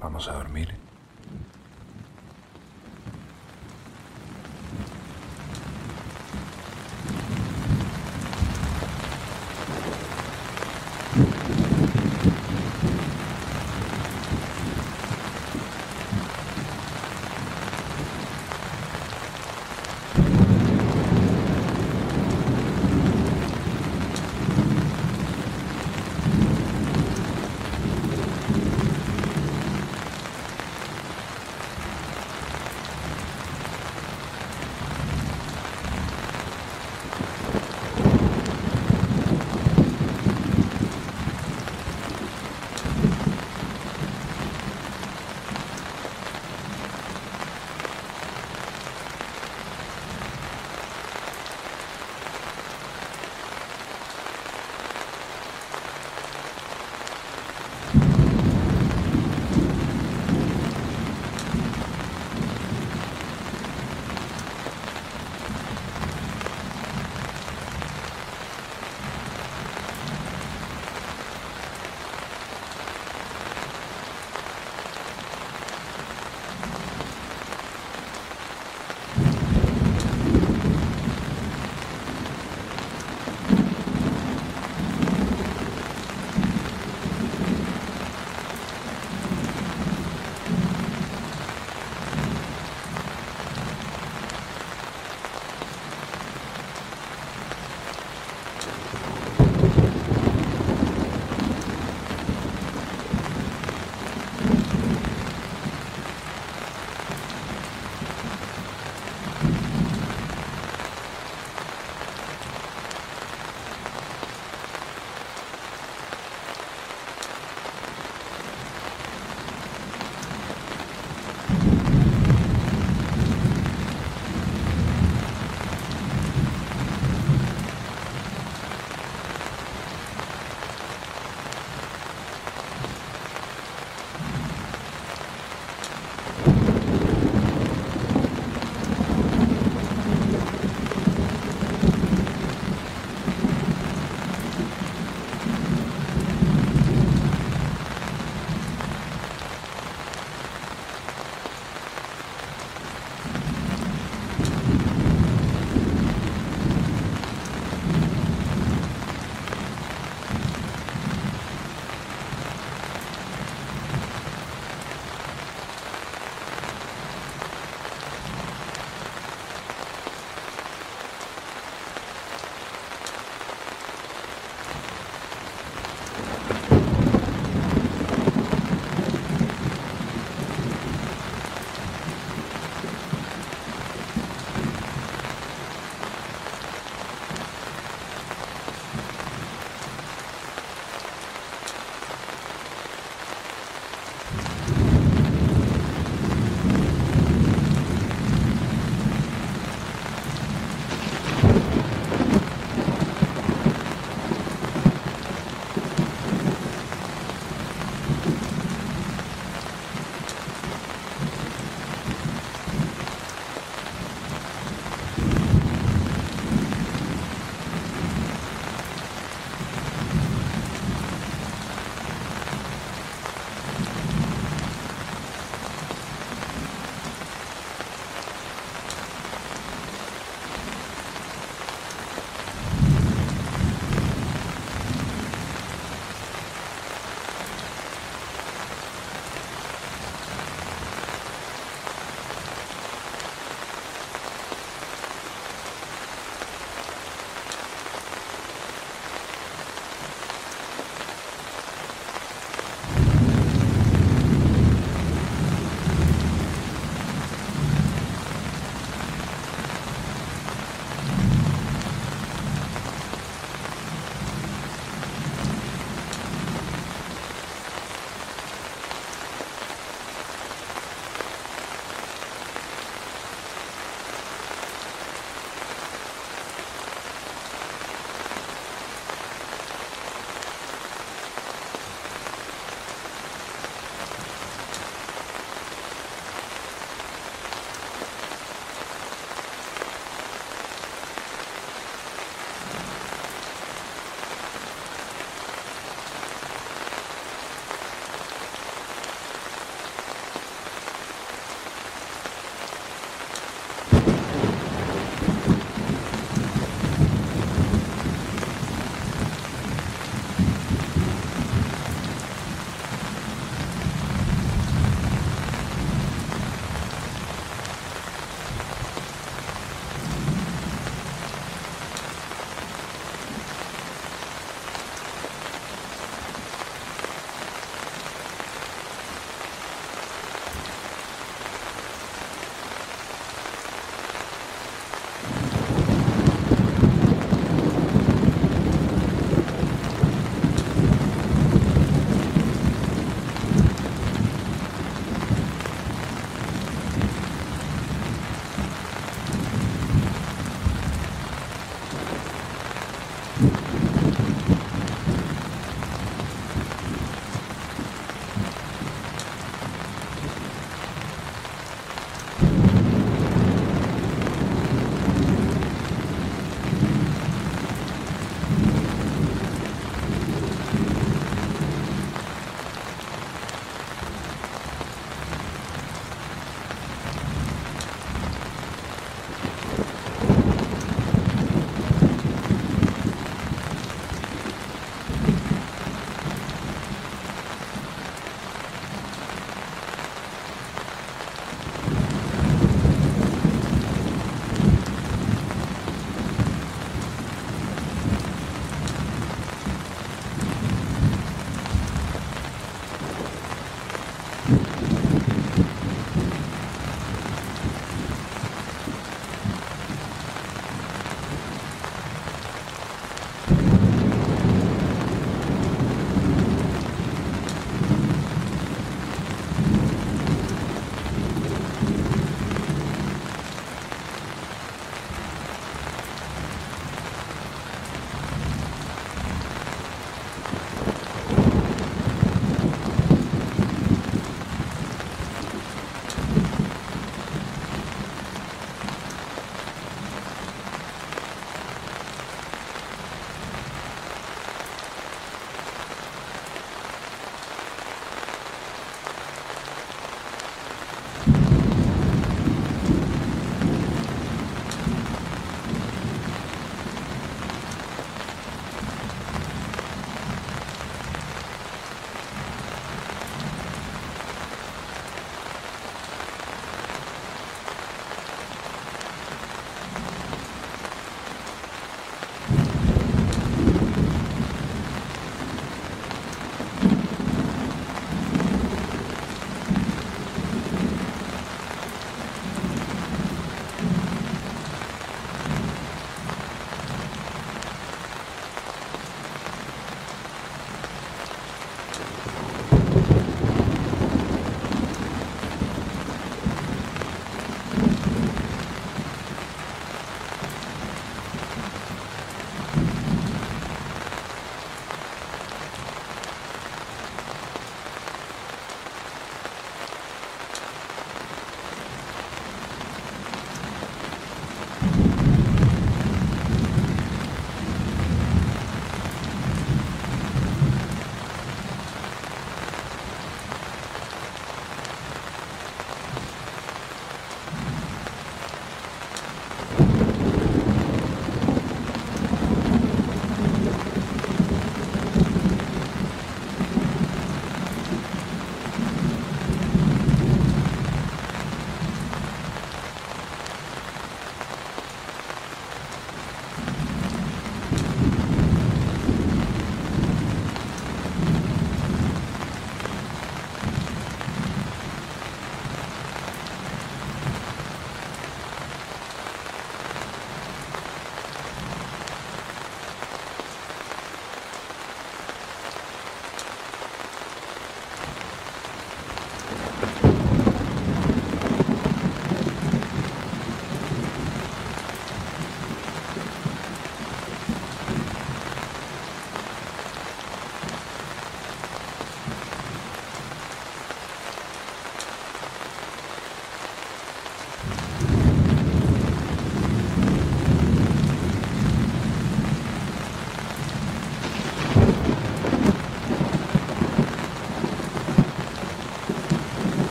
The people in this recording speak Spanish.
Vamos a dormir.